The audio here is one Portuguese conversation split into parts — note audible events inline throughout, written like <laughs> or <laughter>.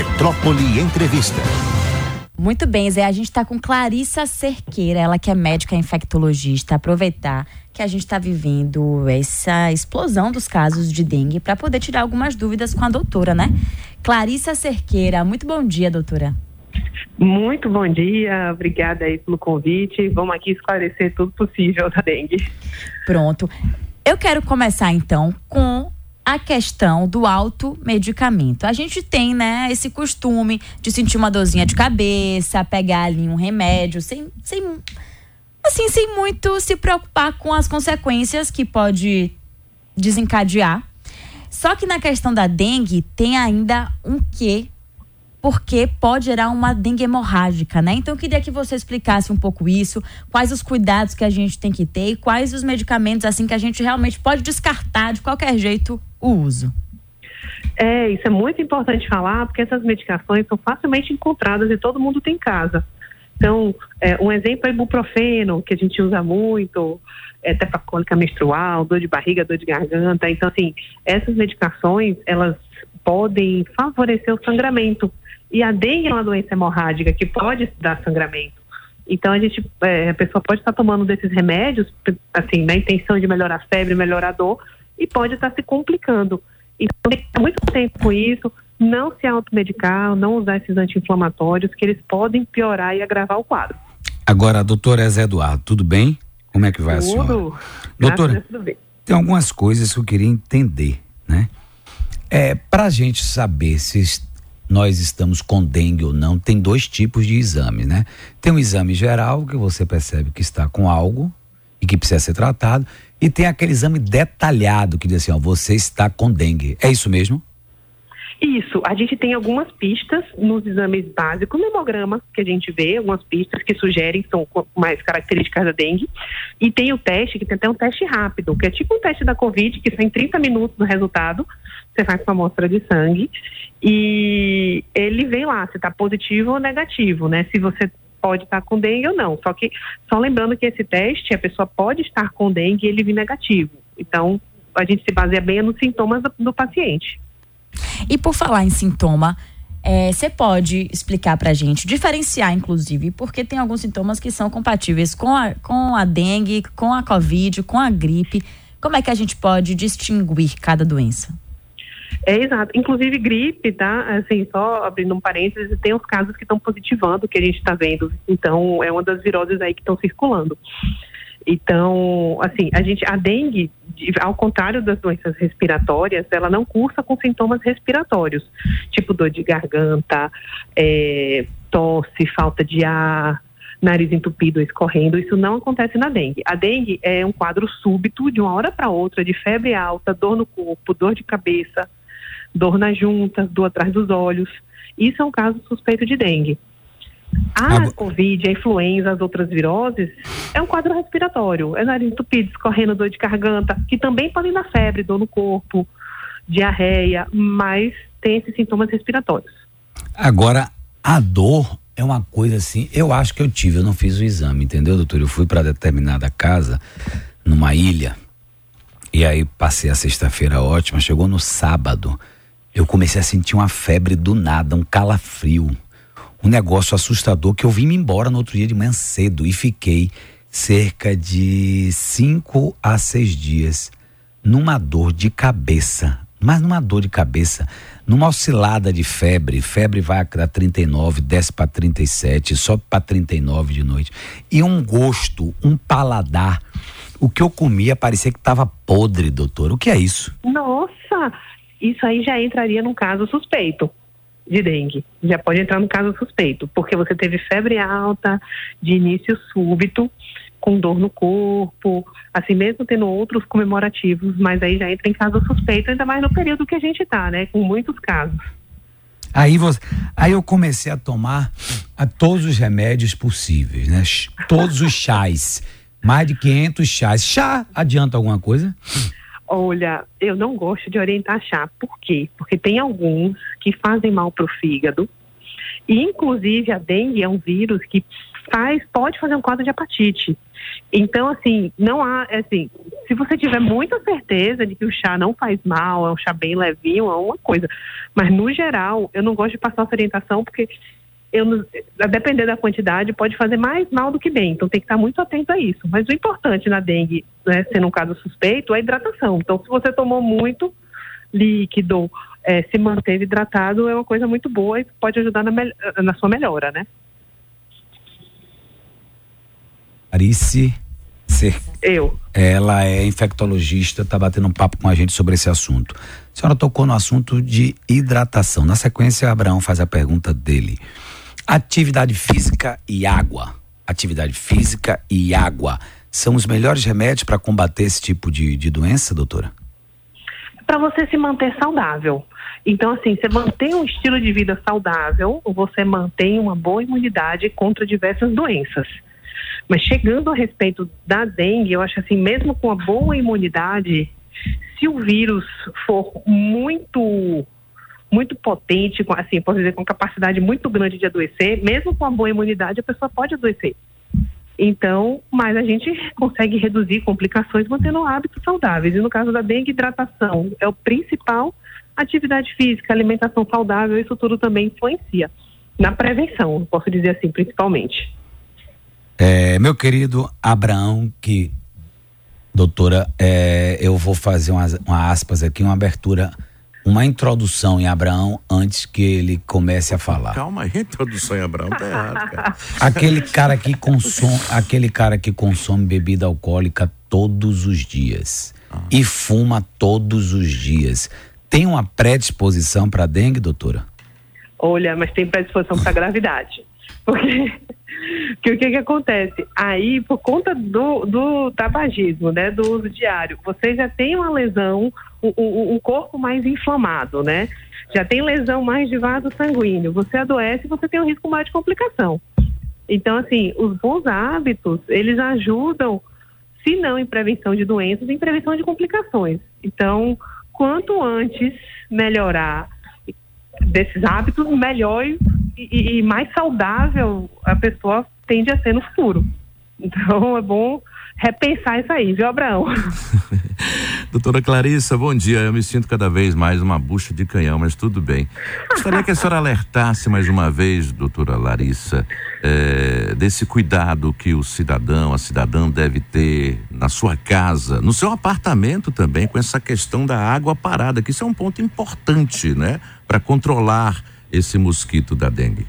Metrópole Entrevista. Muito bem, Zé. A gente está com Clarissa Cerqueira, ela que é médica infectologista. Aproveitar que a gente está vivendo essa explosão dos casos de dengue para poder tirar algumas dúvidas com a doutora, né? Clarissa Cerqueira, muito bom dia, doutora. Muito bom dia, obrigada aí pelo convite. Vamos aqui esclarecer tudo possível da dengue. Pronto. Eu quero começar então com a questão do automedicamento. A gente tem, né, esse costume de sentir uma dorzinha de cabeça, pegar ali um remédio sem, sem assim, sem muito se preocupar com as consequências que pode desencadear. Só que na questão da dengue tem ainda um quê porque pode gerar uma dengue hemorrágica, né? Então eu queria que você explicasse um pouco isso, quais os cuidados que a gente tem que ter e quais os medicamentos assim que a gente realmente pode descartar de qualquer jeito o uso. É, isso é muito importante falar, porque essas medicações são facilmente encontradas e todo mundo tem em casa. Então, é, um exemplo é ibuprofeno, que a gente usa muito, é, até para cólica menstrual, dor de barriga, dor de garganta. Então, assim, essas medicações, elas podem favorecer o sangramento. E a dengue é uma doença hemorrágica que pode dar sangramento. Então a gente, é, a pessoa pode estar tomando desses remédios, assim, na intenção de melhorar a febre, melhorar a dor, e pode estar se complicando. Então tem que muito tempo com isso, não se automedicar, não usar esses anti-inflamatórios, que eles podem piorar e agravar o quadro. Agora, doutora Zé Eduardo, tudo bem? Como é que vai tudo. a senhora? Doutora, tem algumas coisas que eu queria entender, né? É, para a gente saber se nós estamos com dengue ou não, tem dois tipos de exame, né? Tem um exame geral que você percebe que está com algo e que precisa ser tratado, e tem aquele exame detalhado que diz assim, ó, você está com dengue. É isso mesmo? Isso, a gente tem algumas pistas nos exames básicos, no hemograma que a gente vê, algumas pistas que sugerem são mais características da dengue. E tem o teste, que tem até um teste rápido, que é tipo um teste da Covid, que sai em 30 minutos no resultado, você faz com a amostra de sangue, e ele vem lá se está positivo ou negativo, né? Se você pode estar com dengue ou não. Só que, só lembrando que esse teste, a pessoa pode estar com dengue e ele vir negativo. Então, a gente se baseia bem nos sintomas do, do paciente. E por falar em sintoma, você é, pode explicar para a gente, diferenciar inclusive, porque tem alguns sintomas que são compatíveis com a, com a dengue, com a covid, com a gripe. Como é que a gente pode distinguir cada doença? É exato. Inclusive gripe, tá? Assim, só abrindo um parênteses, tem os casos que estão positivando, que a gente está vendo. Então, é uma das viroses aí que estão circulando. Então, assim, a gente, a dengue, ao contrário das doenças respiratórias, ela não cursa com sintomas respiratórios, tipo dor de garganta, é, tosse, falta de ar, nariz entupido, escorrendo. Isso não acontece na dengue. A dengue é um quadro súbito, de uma hora para outra, de febre alta, dor no corpo, dor de cabeça, dor nas juntas, dor atrás dos olhos. Isso é um caso suspeito de dengue. A Agora... Covid, a influenza, as outras viroses, é um quadro respiratório. É nariz entupido, escorrendo, dor de garganta, que também podem dar febre, dor no corpo, diarreia, mas tem esses sintomas respiratórios. Agora, a dor é uma coisa assim, eu acho que eu tive, eu não fiz o exame, entendeu, doutor? Eu fui para determinada casa, numa ilha, e aí passei a sexta-feira ótima, chegou no sábado, eu comecei a sentir uma febre do nada, um calafrio um negócio assustador que eu vim me embora no outro dia de manhã cedo e fiquei cerca de cinco a seis dias numa dor de cabeça, mas numa dor de cabeça, numa oscilada de febre, febre vai a 39, desce para 37, sobe para 39 de noite, e um gosto, um paladar. O que eu comia parecia que estava podre, doutor. O que é isso? Nossa, isso aí já entraria num caso suspeito de dengue. Já pode entrar no caso suspeito, porque você teve febre alta, de início súbito, com dor no corpo, assim mesmo tendo outros comemorativos, mas aí já entra em caso suspeito, ainda mais no período que a gente está, né? Com muitos casos. Aí, você, aí eu comecei a tomar a todos os remédios possíveis, né? Todos os chás. Mais de 500 chás. Chá adianta alguma coisa? Olha, eu não gosto de orientar chá. Por quê? Porque tem alguns que fazem mal para o fígado. E, inclusive, a dengue é um vírus que faz, pode fazer um quadro de hepatite. Então, assim, não há, assim, se você tiver muita certeza de que o chá não faz mal, é um chá bem levinho, é uma coisa. Mas, no geral, eu não gosto de passar essa orientação porque eu, a depender da quantidade, pode fazer mais mal do que bem. Então tem que estar muito atento a isso. Mas o importante na dengue, né, sendo um caso suspeito, é a hidratação. Então, se você tomou muito líquido, é, se manteve hidratado, é uma coisa muito boa e pode ajudar na, na sua melhora, né? Arice Ser... Eu. Ela é infectologista, está batendo um papo com a gente sobre esse assunto. A senhora tocou no assunto de hidratação. Na sequência, Abraão faz a pergunta dele. Atividade física e água. Atividade física e água são os melhores remédios para combater esse tipo de, de doença, doutora? Para você se manter saudável. Então, assim, você mantém um estilo de vida saudável, você mantém uma boa imunidade contra diversas doenças. Mas chegando a respeito da dengue, eu acho assim, mesmo com a boa imunidade, se o vírus for muito muito potente, assim, posso dizer, com capacidade muito grande de adoecer, mesmo com a boa imunidade, a pessoa pode adoecer. Então, mas a gente <laughs> consegue reduzir complicações mantendo hábitos saudáveis. E no caso da dengue, hidratação é o principal, atividade física, alimentação saudável, isso tudo também influencia na prevenção, posso dizer assim, principalmente. É, meu querido Abraão, que, doutora, é, eu vou fazer uma, uma aspas aqui, uma abertura uma introdução em Abraão antes que ele comece a falar. Calma aí, introdução em Abraão tá errado, cara. <laughs> Aquele cara que consome, aquele cara que consome bebida alcoólica todos os dias ah. e fuma todos os dias. Tem uma predisposição para dengue, doutora? Olha, mas tem predisposição para gravidade. <laughs> Porque que o que, que acontece? Aí, por conta do, do tabagismo, né, do uso diário, você já tem uma lesão, um corpo mais inflamado, né? Já tem lesão mais de vaso sanguíneo. Você adoece, você tem um risco maior de complicação. Então, assim, os bons hábitos, eles ajudam, se não em prevenção de doenças, em prevenção de complicações. Então, quanto antes melhorar desses hábitos, melhor e, e mais saudável a pessoa tende a ser no futuro. Então é bom repensar isso aí, viu, Abraão? <laughs> Doutora Clarissa, bom dia. Eu me sinto cada vez mais uma bucha de canhão, mas tudo bem. Gostaria que a senhora alertasse mais uma vez, doutora Larissa, é, desse cuidado que o cidadão, a cidadã deve ter na sua casa, no seu apartamento também, com essa questão da água parada, que isso é um ponto importante, né, para controlar esse mosquito da dengue.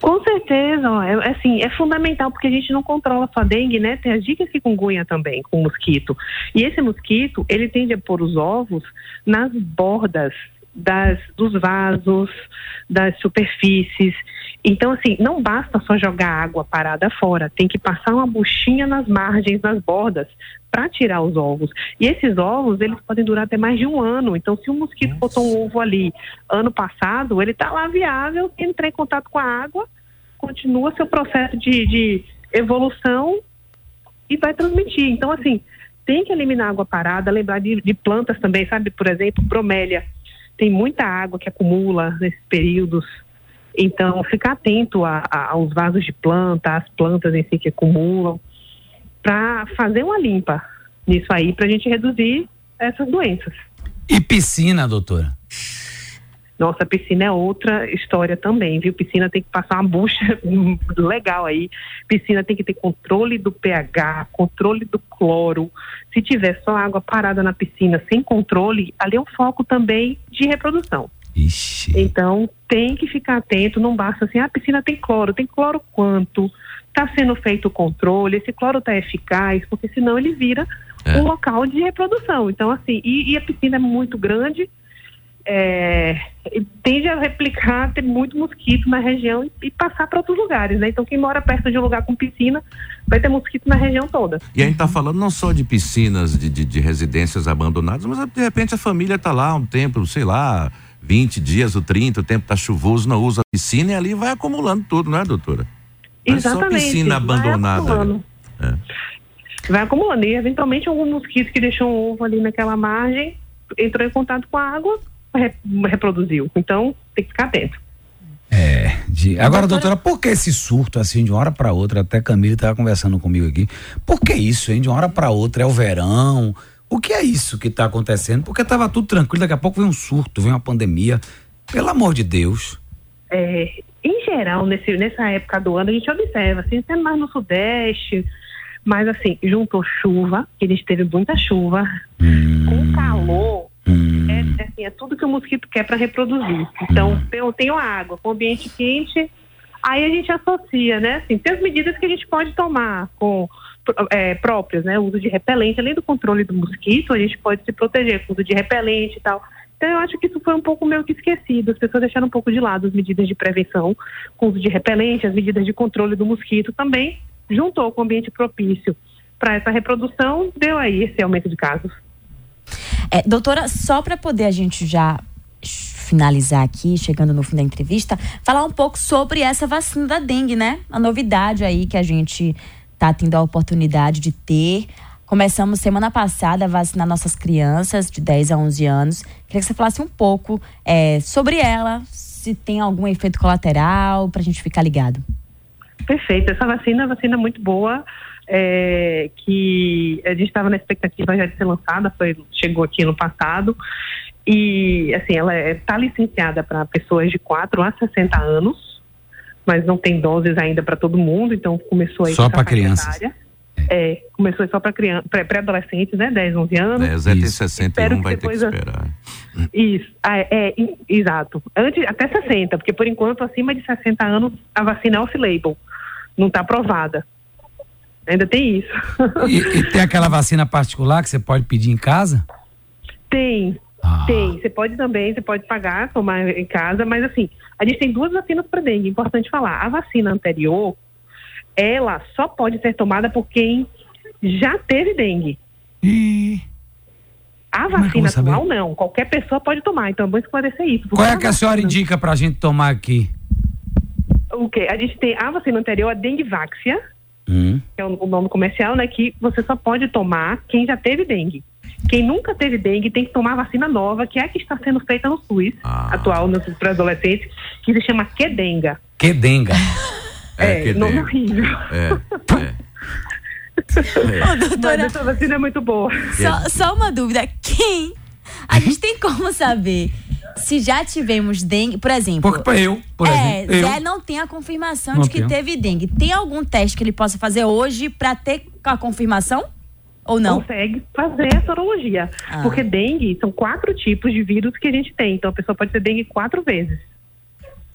Com certeza, é, assim, é fundamental porque a gente não controla só dengue, né? Tem as dicas que gunha também com o mosquito. E esse mosquito, ele tende a pôr os ovos nas bordas das, dos vasos, das superfícies. Então, assim, não basta só jogar água parada fora, tem que passar uma buchinha nas margens, nas bordas, para tirar os ovos. E esses ovos, eles podem durar até mais de um ano. Então, se um mosquito Nossa. botou um ovo ali ano passado, ele está lá viável, entrar em contato com a água, continua seu processo de, de evolução e vai transmitir. Então, assim, tem que eliminar água parada, lembrar de, de plantas também, sabe? Por exemplo, bromélia. Tem muita água que acumula nesses períodos então, ficar atento a, a, aos vasos de planta, às plantas em si que acumulam, para fazer uma limpa nisso aí, para a gente reduzir essas doenças. E piscina, doutora? Nossa, piscina é outra história também, viu? Piscina tem que passar uma bucha <laughs> legal aí. Piscina tem que ter controle do pH, controle do cloro. Se tiver só água parada na piscina sem controle, ali é um foco também de reprodução. Ixi. Então, tem que ficar atento, não basta assim, ah, a piscina tem cloro, tem cloro quanto? Está sendo feito o controle, esse cloro está eficaz, porque senão ele vira é. um local de reprodução. Então, assim, e, e a piscina é muito grande, é, tende a replicar, ter muito mosquito na região e, e passar para outros lugares, né? Então, quem mora perto de um lugar com piscina vai ter mosquito na região toda. E a gente está falando não só de piscinas, de, de, de residências abandonadas, mas de repente a família está lá um tempo, sei lá, 20 dias ou 30, o tempo está chuvoso, não usa a piscina e ali vai acumulando tudo, não é, doutora? Não Exatamente. É só piscina abandonada. Vai é. vai acumulando. E eventualmente algum mosquito que deixou um ovo ali naquela margem entrou em contato com a água, reproduziu. Então tem que ficar atento. É, de... agora, doutora, por que esse surto assim de uma hora para outra? Até Camila estava conversando comigo aqui. Por que isso, hein? De uma hora para outra é o verão. O que é isso que está acontecendo? Porque estava tudo tranquilo, daqui a pouco vem um surto, vem uma pandemia. Pelo amor de Deus. É, em geral, nesse, nessa época do ano, a gente observa, assim, sendo mais no Sudeste, mas assim, juntou chuva, que a gente teve muita chuva, Hum, com calor, hum, é, assim, é tudo que o mosquito quer para reproduzir. Então, Hum. tem a água, com ambiente quente, aí a gente associa, né? Assim, tem as medidas que a gente pode tomar com é, próprias, né? O uso de repelente, além do controle do mosquito, a gente pode se proteger com o uso de repelente e tal. Então, eu acho que isso foi um pouco meio que esquecido. As pessoas deixaram um pouco de lado as medidas de prevenção, com o uso de repelente, as medidas de controle do mosquito também, juntou com o ambiente propício para essa reprodução, deu aí esse aumento de casos. É, doutora, só para poder a gente já finalizar aqui, chegando no fim da entrevista, falar um pouco sobre essa vacina da dengue, né? A novidade aí que a gente tá tendo a oportunidade de ter. Começamos semana passada a vacinar nossas crianças de 10 a 11 anos. Queria que você falasse um pouco é, sobre ela, se tem algum efeito colateral, para a gente ficar ligado. Perfeito. Essa vacina é uma vacina muito boa, é, que a gente estava na expectativa já de ser lançada, foi, chegou aqui no passado. E, assim, ela está licenciada para pessoas de 4 a 60 anos, mas não tem doses ainda para todo mundo, então começou aí Só faixa crianças. etária. É, começou só para criança, pré- pré-adolescentes, né, 10, 11 anos. É, Zé tem Isso. 61, Espero que vai ter que esperar. Isso, ah, é, é, exato. Antes, até 60, porque por enquanto, acima de 60 anos, a vacina é off-label. Não está aprovada. Ainda tem isso. E, e tem <laughs> aquela vacina particular que você pode pedir em casa? tem, Ah. tem. Você pode também, você pode pagar, tomar em casa, mas assim, a gente tem duas vacinas para dengue, importante falar. A vacina anterior, ela só pode ser tomada por quem já teve dengue. Ih, A é que vacina saber? atual, não. Qualquer pessoa pode tomar, então é bom esclarecer isso. qual é que a senhora indica pra gente tomar aqui? O quê? A gente tem a vacina anterior, a Denguevaxia, Hum. que é o nome comercial, né? Que você só pode tomar quem já teve dengue. Quem nunca teve dengue tem que tomar a vacina nova, que é a que está sendo feita no SUS, Ah. atual nos pré-adolescentes, que se chama Quedenga. Que denga. É, que nome horrível. É, é. Ô, Mas doutora, essa vacina é muito boa. Só, só uma dúvida. Quem? A gente tem como saber se já tivemos dengue, por exemplo. Porque pra eu, por é, exemplo, eu. Zé não tem a confirmação Não de que tenho. teve dengue. Tem algum teste que ele possa fazer hoje pra ter a confirmação? Ou não? Consegue fazer a sorologia. Ah. Porque dengue são quatro tipos de vírus que a gente tem. Então a pessoa pode ter dengue quatro vezes.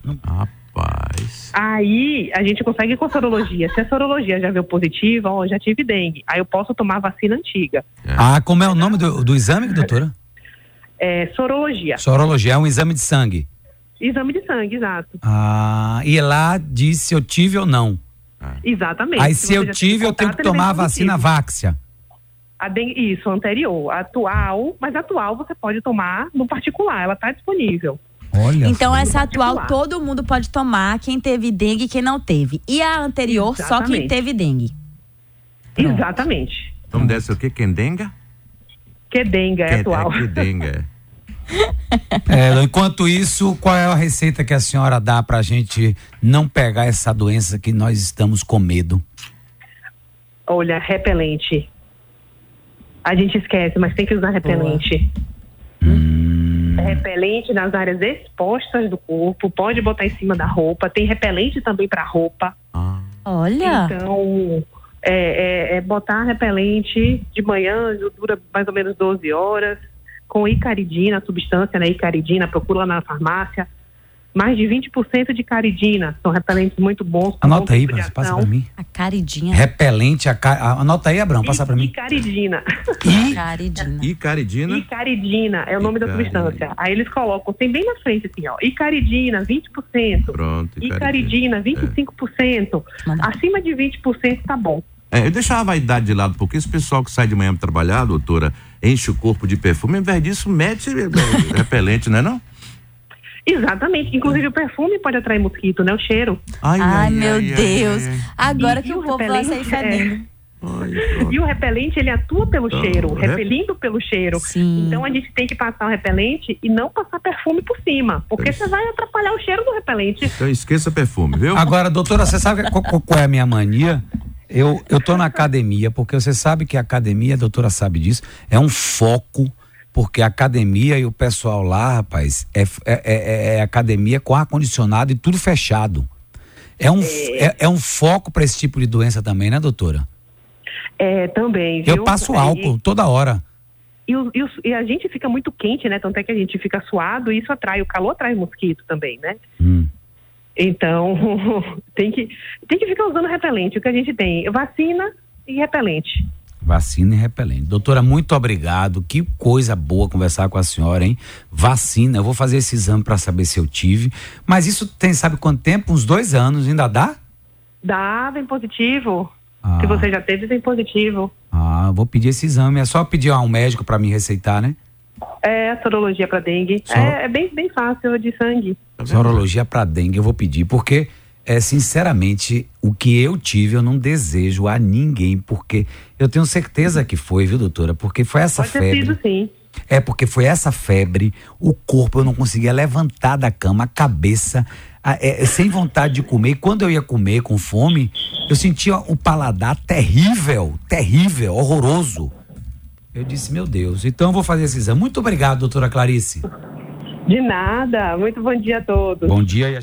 Rapaz. Aí a gente consegue com a sorologia. Se a sorologia já veio positiva, ó, já tive dengue. Aí eu posso tomar a vacina antiga. Ah, como é o nome do, do exame, doutora? É sorologia. Sorologia, é um exame de sangue. Exame de sangue, exato. Ah, e lá diz se eu tive ou não. Exatamente. Aí se você eu tive, eu tenho que tomar a vacina. Váxia. A isso, anterior. A atual, mas a atual você pode tomar no particular, ela está disponível. Olha. Então, só. essa atual particular. todo mundo pode tomar, quem teve dengue e quem não teve. E a anterior, só quem Exatamente. teve dengue. Pronto. Exatamente. O nome dessa é o quê? Quendenga? Que dengue é Quen- atual. É Quendenga. <laughs> É, enquanto isso, qual é a receita que a senhora dá pra gente não pegar essa doença que nós estamos com medo? Olha, repelente. A gente esquece, mas tem que usar repelente. Hum, Repelente nas áreas expostas do corpo, pode botar em cima da roupa. Tem repelente também para roupa. Ah, Olha. Então, é, é- é botar repelente de manhã, dura mais ou menos 12 horas, com icaridina, substância, né? Icaridina, procura lá na farmácia. Mais de 20% de caridina. São repelentes muito bons. anota aí, de passa, pra mim. A caridinha. Repelente, a ca... anota aí, Abraão, passa pra mim. Icaridina. E Caridina. Icaridina. Icaridina é o nome da Icaridina. substância. Aí eles colocam, tem bem na frente assim, ó. Icaridina, 20%. Pronto, Icaridina, 25%. Manda. Acima de 20% tá bom. É, eu deixava a vaidade de lado, porque esse pessoal que sai de manhã pra trabalhar, doutora, enche o corpo de perfume, ao invés disso, mete <laughs> repelente, não é não? Exatamente. Inclusive o perfume pode atrair mosquito, né? O cheiro. Ai, meu ai, Deus. ai, ai. Agora E- que e o o povo vai sair repelente é- fedendo. <laughs> E o repelente, ele atua pelo Então, cheiro, rep- repelindo pelo cheiro. Sim. Então a gente tem que passar o repelente e não passar perfume por cima, porque você vai atrapalhar o cheiro do repelente. Então esqueça perfume, viu? Agora, doutora, você sabe qual é a minha mania? Eu, eu tô na academia, porque você sabe que a academia, a doutora sabe disso, é um foco, porque a academia e o pessoal lá, rapaz, é, é, é- é academia com ar-condicionado e tudo fechado. É um, é, é um foco para esse tipo de doença também, né, doutora? É, também, viu? Eu passo É, álcool toda hora. E, o- e o- e a gente fica muito quente, né? Tanto é que a gente fica suado e isso atrai, o calor atrai mosquito também, né? Hum. Então, <laughs> tem que, tem que ficar usando repelente. O que a gente tem? Vacina e repelente. Vacina e repelente. Doutora, muito obrigado. Que coisa boa conversar com a senhora, hein? Vacina, eu vou fazer esse exame para saber se eu tive. Mas isso tem, sabe quanto tempo? Uns dois anos, ainda dá? Dá, vem positivo. Ah. Se você já teve, vem positivo. Ah, vou pedir esse exame. É só pedir a um médico para me receitar, né? É sorologia para dengue. Só- É, é bem, bem fácil de sangue. Sorologia para dengue eu vou pedir, porque é sinceramente o que eu tive eu não desejo a ninguém, porque eu tenho certeza que foi, viu, doutora? Porque foi essa Pode febre. sido, sim. É porque foi essa febre, o corpo eu não conseguia levantar da cama, a cabeça a- é, sem vontade de comer. E quando eu ia comer com fome, eu sentia o paladar terrível, terrível, horroroso. Eu disse, meu Deus, então eu vou fazer esse exame. Muito obrigado, doutora Clarice. De nada. Muito bom dia a todos. Bom dia e.